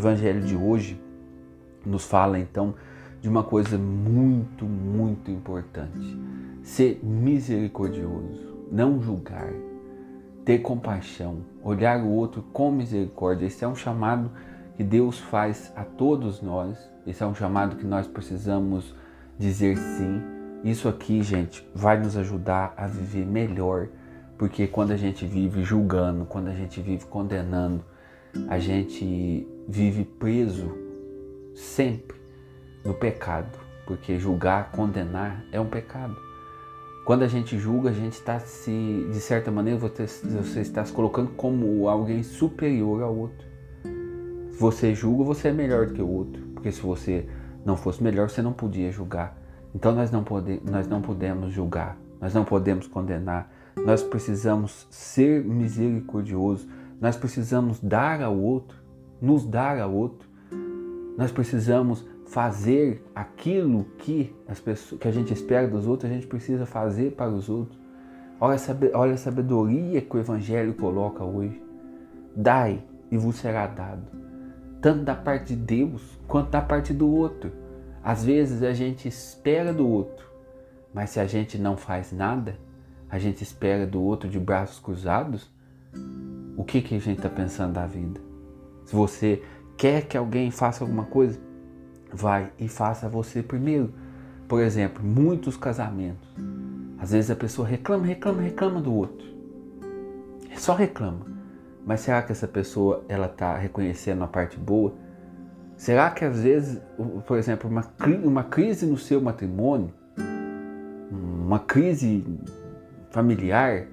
evangelho de hoje nos fala então de uma coisa muito, muito importante: ser misericordioso, não julgar, ter compaixão, olhar o outro com misericórdia. Esse é um chamado que Deus faz a todos nós. Esse é um chamado que nós precisamos dizer sim. Isso aqui, gente, vai nos ajudar a viver melhor, porque quando a gente vive julgando, quando a gente vive condenando, a gente vive preso sempre no pecado, porque julgar, condenar é um pecado. Quando a gente julga, a gente está se, de certa maneira, você, está se colocando como alguém superior ao outro. Se você julga, você é melhor do que o outro, porque se você não fosse melhor, você não podia julgar. Então nós não, pode, nós não podemos julgar, nós não podemos condenar, nós precisamos ser misericordiosos, nós precisamos dar ao outro, nos dar ao outro, nós precisamos fazer aquilo que, as pessoas, que a gente espera dos outros, a gente precisa fazer para os outros. Olha olha a sabedoria que o Evangelho coloca hoje. Dai e vos será dado, tanto da parte de Deus quanto da parte do outro. Às vezes a gente espera do outro, mas se a gente não faz nada, a gente espera do outro de braços cruzados, o que, que a gente está pensando da vida? Se você quer que alguém faça alguma coisa, vai e faça você primeiro. Por exemplo, muitos casamentos. Às vezes a pessoa reclama, reclama, reclama do outro. Só reclama. Mas será que essa pessoa ela está reconhecendo a parte boa? Será que às vezes, por exemplo, uma, uma crise no seu matrimônio, uma crise familiar,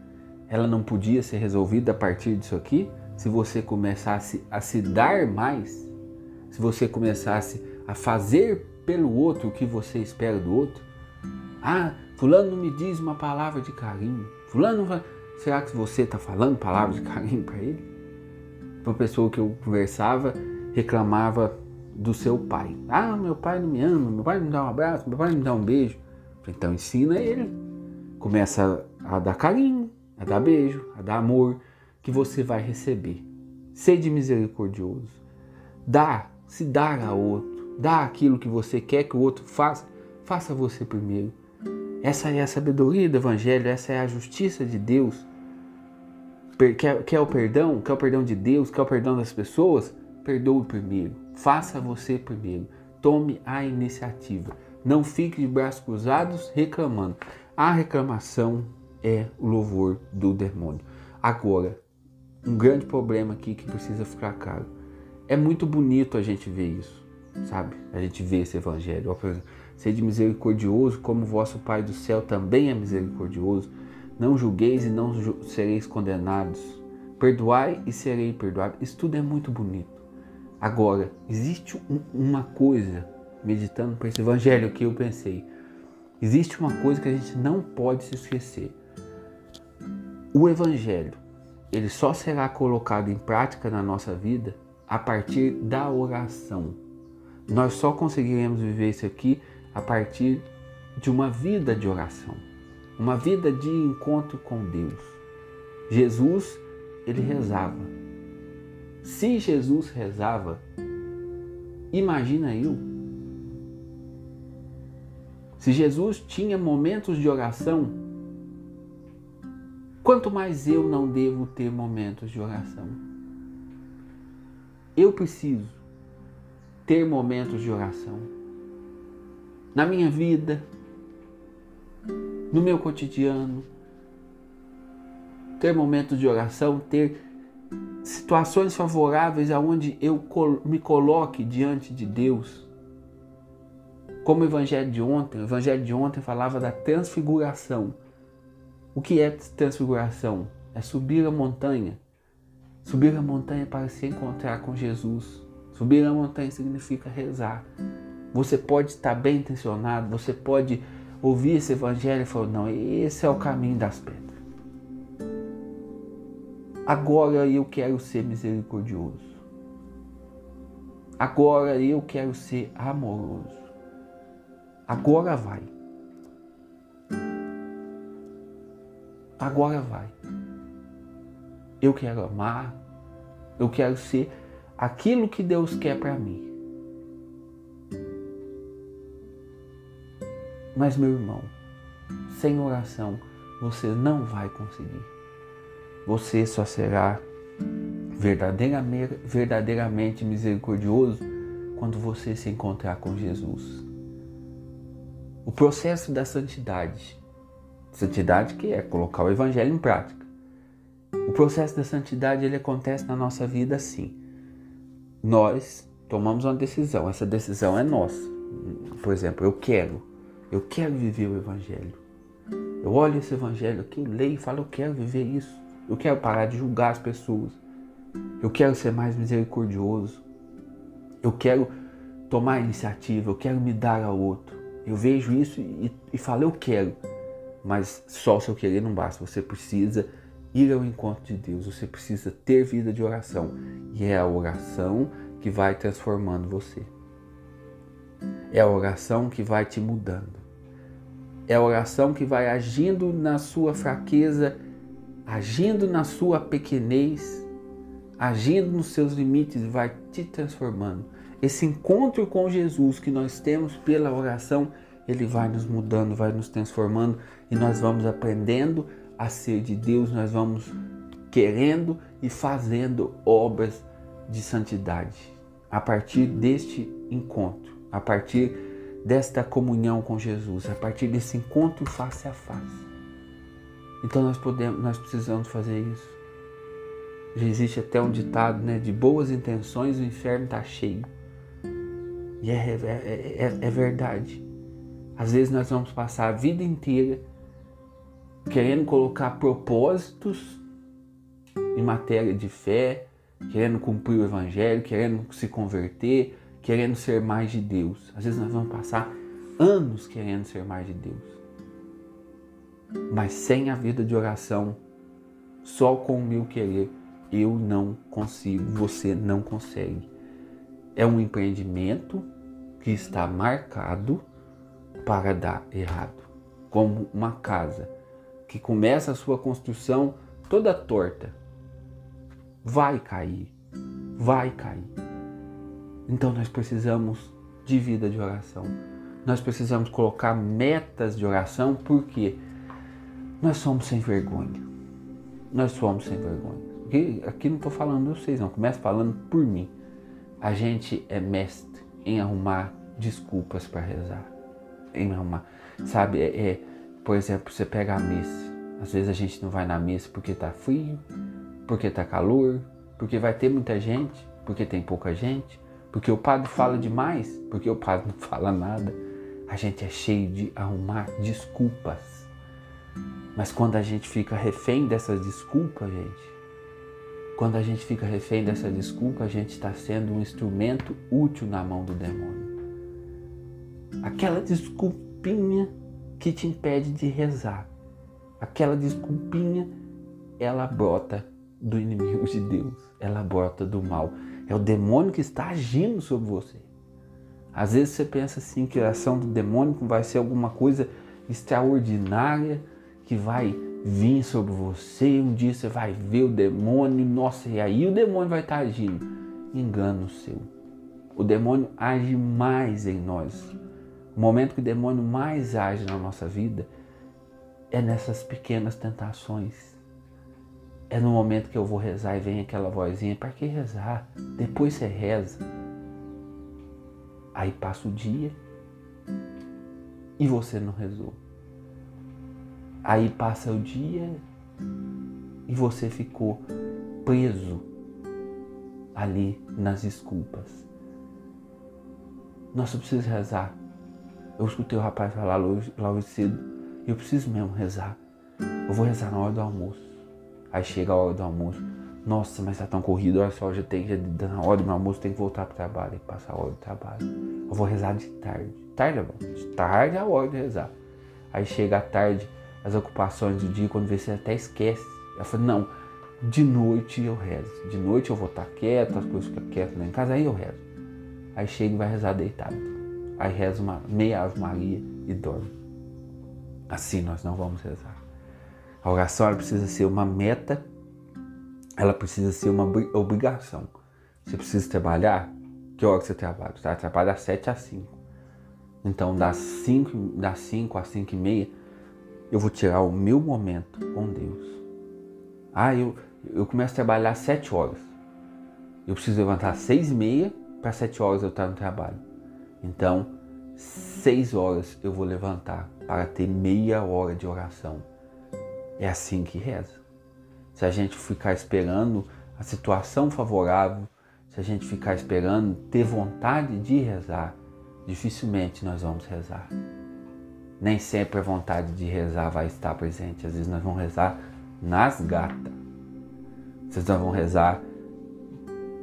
ela não podia ser resolvida a partir disso aqui? Se você começasse a se dar mais, se você começasse a fazer pelo outro o que você espera do outro? Ah, fulano não me diz uma palavra de carinho. Fulano. Será que você está falando palavras de carinho para ele? Uma pessoa que eu conversava reclamava do seu pai. Ah, meu pai não me ama, meu pai não me dá um abraço, meu pai não me dá um beijo. Então ensina ele. Começa a dar carinho, a dar beijo, a dar amor, que você vai receber. Sede misericordioso. Dá, se dar a outro Dá aquilo que você quer que o outro faça, faça você primeiro. Essa é a sabedoria do Evangelho, essa é a justiça de Deus. Quer, quer o perdão? Quer o perdão de Deus? Quer o perdão das pessoas? Perdoe primeiro. Faça você primeiro. Tome a iniciativa. Não fique de braços cruzados reclamando. A reclamação é o louvor do demônio. Agora, um grande problema aqui que precisa ficar claro. É muito bonito a gente ver isso sabe? A gente vê esse evangelho. Sede misericordioso, como vosso Pai do céu também é misericordioso. Não julgueis e não sereis condenados. Perdoai e serei perdoado. Isso tudo é muito bonito. Agora, existe uma coisa, meditando para esse evangelho que eu pensei, existe uma coisa que a gente não pode se esquecer. O evangelho, ele só será colocado em prática na nossa vida a partir da oração. Nós só conseguiremos viver isso aqui a partir de uma vida de oração, uma vida de encontro com Deus. Jesus, ele rezava. Se Jesus rezava, imagina eu. Se Jesus tinha momentos de oração, quanto mais eu não devo ter momentos de oração. Eu preciso ter momentos de oração. Na minha vida, no meu cotidiano, ter momentos de oração, ter situações favoráveis aonde eu me coloque diante de Deus. Como o evangelho de ontem, o evangelho de ontem falava da transfiguração. O que é transfiguração? É subir a montanha. Subir a montanha para se encontrar com Jesus. Subir a montanha significa rezar. Você pode estar bem intencionado, você pode ouvir esse evangelho e falar: não, esse é o caminho das pedras. Agora eu quero ser misericordioso. Agora eu quero ser amoroso. Agora vai. Agora vai. Eu quero amar. Eu quero ser aquilo que Deus quer para mim. Mas, meu irmão, sem oração você não vai conseguir. Você só será verdadeiramente, verdadeiramente misericordioso quando você se encontrar com Jesus. O processo da santidade, santidade que é colocar o evangelho em prática. O processo da santidade ele acontece na nossa vida assim. Nós tomamos uma decisão, essa decisão é nossa. Por exemplo, eu quero, eu quero viver o evangelho. Eu olho esse evangelho aqui, leio e falo, eu quero viver isso. Eu quero parar de julgar as pessoas. Eu quero ser mais misericordioso. Eu quero tomar iniciativa, eu quero me dar ao outro. Eu vejo isso e, e falo, eu quero. Mas só o seu querer não basta. Você precisa ir ao encontro de Deus. Você precisa ter vida de oração. E é a oração que vai transformando você. É a oração que vai te mudando. É a oração que vai agindo na sua fraqueza, agindo na sua pequenez, agindo nos seus limites, vai te transformando esse encontro com Jesus que nós temos pela oração, ele vai nos mudando, vai nos transformando e nós vamos aprendendo a ser de Deus, nós vamos querendo e fazendo obras de santidade a partir deste encontro, a partir desta comunhão com Jesus, a partir desse encontro face a face. Então nós podemos, nós precisamos fazer isso. Já existe até um ditado, né? De boas intenções o inferno está cheio. E é, é, é, é verdade. Às vezes nós vamos passar a vida inteira querendo colocar propósitos em matéria de fé, querendo cumprir o evangelho, querendo se converter, querendo ser mais de Deus. Às vezes nós vamos passar anos querendo ser mais de Deus. Mas sem a vida de oração, só com o meu querer, eu não consigo, você não consegue é um empreendimento que está marcado para dar errado. Como uma casa que começa a sua construção toda torta. Vai cair, vai cair. Então nós precisamos de vida de oração. Nós precisamos colocar metas de oração porque nós somos sem vergonha. Nós somos sem vergonha. Aqui, aqui não estou falando de vocês, não. Começo falando por mim a gente é mestre em arrumar desculpas para rezar. Em arrumar. Sabe, é, é, por exemplo, você pega a missa. Às vezes a gente não vai na missa porque tá frio, porque tá calor, porque vai ter muita gente, porque tem pouca gente, porque o padre fala demais, porque o padre não fala nada. A gente é cheio de arrumar desculpas. Mas quando a gente fica refém dessas desculpas, gente, quando a gente fica refém dessa desculpa, a gente está sendo um instrumento útil na mão do demônio. Aquela desculpinha que te impede de rezar, aquela desculpinha, ela brota do inimigo de Deus, ela brota do mal. É o demônio que está agindo sobre você. Às vezes você pensa assim que a ação do demônio vai ser alguma coisa extraordinária que vai vir sobre você, um dia você vai ver o demônio, nossa, e aí o demônio vai estar agindo. Engano seu. O demônio age mais em nós. O momento que o demônio mais age na nossa vida é nessas pequenas tentações. É no momento que eu vou rezar e vem aquela vozinha, para que rezar? Depois você reza. Aí passa o dia e você não rezou. Aí passa o dia e você ficou preso ali nas desculpas. Eu preciso rezar. Eu escutei o rapaz falar logo cedo. Eu preciso mesmo rezar. Eu vou rezar na hora do almoço. Aí chega a hora do almoço. Nossa, mas tá tão corrido, olha só, já tem, já na hora do meu almoço tem que voltar pro trabalho, tem que passar a hora do trabalho. Eu vou rezar de tarde. Tarde é bom. De tarde é a hora de rezar. Aí chega a tarde, as ocupações do dia, quando você até esquece. Ela falou, não, de noite eu rezo. De noite eu vou estar quieto, as coisas ficam quietas lá em casa, aí eu rezo. Aí chega e vai rezar deitado. Aí reza uma meia Ave Maria e dorme. Assim nós não vamos rezar. A oração precisa ser uma meta, ela precisa ser uma obrigação. Você precisa trabalhar? Que hora que você trabalha? Você trabalha das 7 às 5. Então, das 5, das 5 às 5 e meia, eu vou tirar o meu momento com Deus. Ah, eu, eu começo a trabalhar às 7 horas. Eu preciso levantar às 6 e meia para 7 horas eu estar no trabalho. Então, 6 horas eu vou levantar para ter meia hora de oração. É assim que reza. Se a gente ficar esperando a situação favorável, se a gente ficar esperando ter vontade de rezar, dificilmente nós vamos rezar. Nem sempre a vontade de rezar vai estar presente. Às vezes nós vamos rezar nas gatas. Vocês nós vamos rezar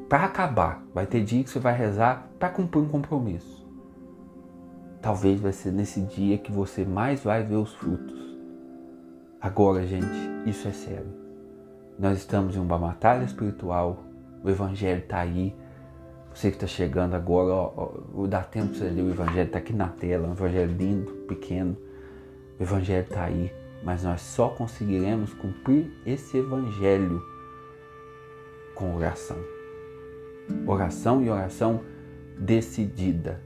para acabar. Vai ter dia que você vai rezar para cumprir um compromisso. Talvez vai ser nesse dia que você mais vai ver os frutos. Agora, gente, isso é sério. Nós estamos em uma batalha espiritual. O Evangelho está aí. Você que está chegando agora, ó, ó, dá tempo para você ler o Evangelho, está aqui na tela. Um Evangelho lindo, pequeno. O Evangelho está aí. Mas nós só conseguiremos cumprir esse Evangelho com oração. Oração e oração decidida.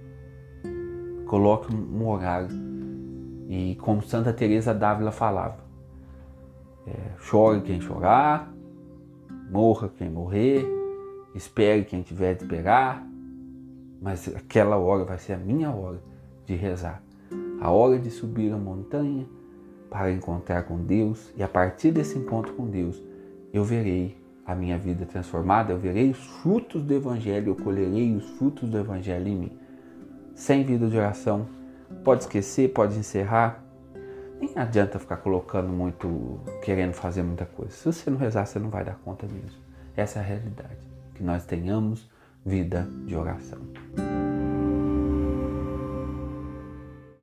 Coloque um horário. E como Santa Teresa d'Ávila falava, é, chore quem chorar, morra quem morrer, espere quem tiver de esperar, mas aquela hora vai ser a minha hora de rezar. A hora de subir a montanha para encontrar com Deus e a partir desse encontro com Deus eu verei a minha vida transformada, eu verei os frutos do Evangelho, eu colherei os frutos do Evangelho em mim. Sem vida de oração, pode esquecer, pode encerrar. Nem adianta ficar colocando muito, querendo fazer muita coisa. Se você não rezar, você não vai dar conta mesmo. Essa é a realidade. Que nós tenhamos vida de oração.